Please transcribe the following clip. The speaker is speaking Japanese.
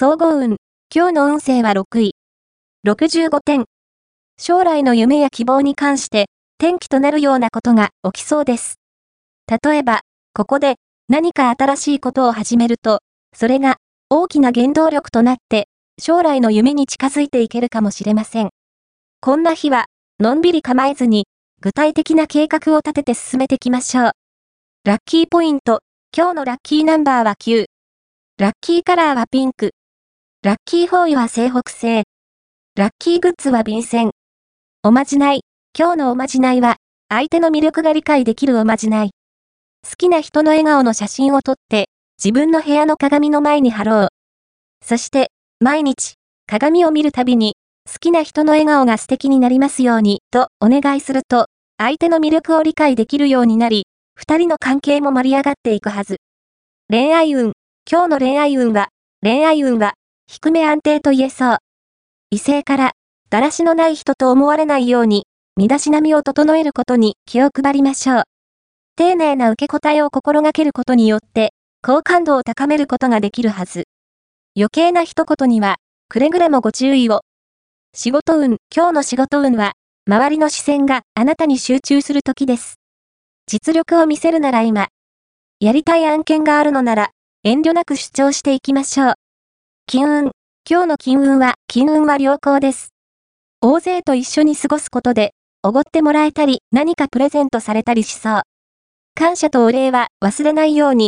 総合運。今日の運勢は6位。65点。将来の夢や希望に関して、転機となるようなことが起きそうです。例えば、ここで何か新しいことを始めると、それが大きな原動力となって、将来の夢に近づいていけるかもしれません。こんな日は、のんびり構えずに、具体的な計画を立てて進めていきましょう。ラッキーポイント。今日のラッキーナンバーは9。ラッキーカラーはピンク。ラッキーフォーイは西北西。ラッキーグッズは便箋。おまじない。今日のおまじないは、相手の魅力が理解できるおまじない。好きな人の笑顔の写真を撮って、自分の部屋の鏡の前に貼ろう。そして、毎日、鏡を見るたびに、好きな人の笑顔が素敵になりますように、とお願いすると、相手の魅力を理解できるようになり、二人の関係も盛り上がっていくはず。恋愛運。今日の恋愛運は、恋愛運は、低め安定と言えそう。異性から、だらしのない人と思われないように、身だしなみを整えることに気を配りましょう。丁寧な受け答えを心がけることによって、好感度を高めることができるはず。余計な一言には、くれぐれもご注意を。仕事運、今日の仕事運は、周りの視線があなたに集中する時です。実力を見せるなら今。やりたい案件があるのなら、遠慮なく主張していきましょう。金運。今日の金運は、金運は良好です。大勢と一緒に過ごすことで、おごってもらえたり、何かプレゼントされたりしそう。感謝とお礼は忘れないように、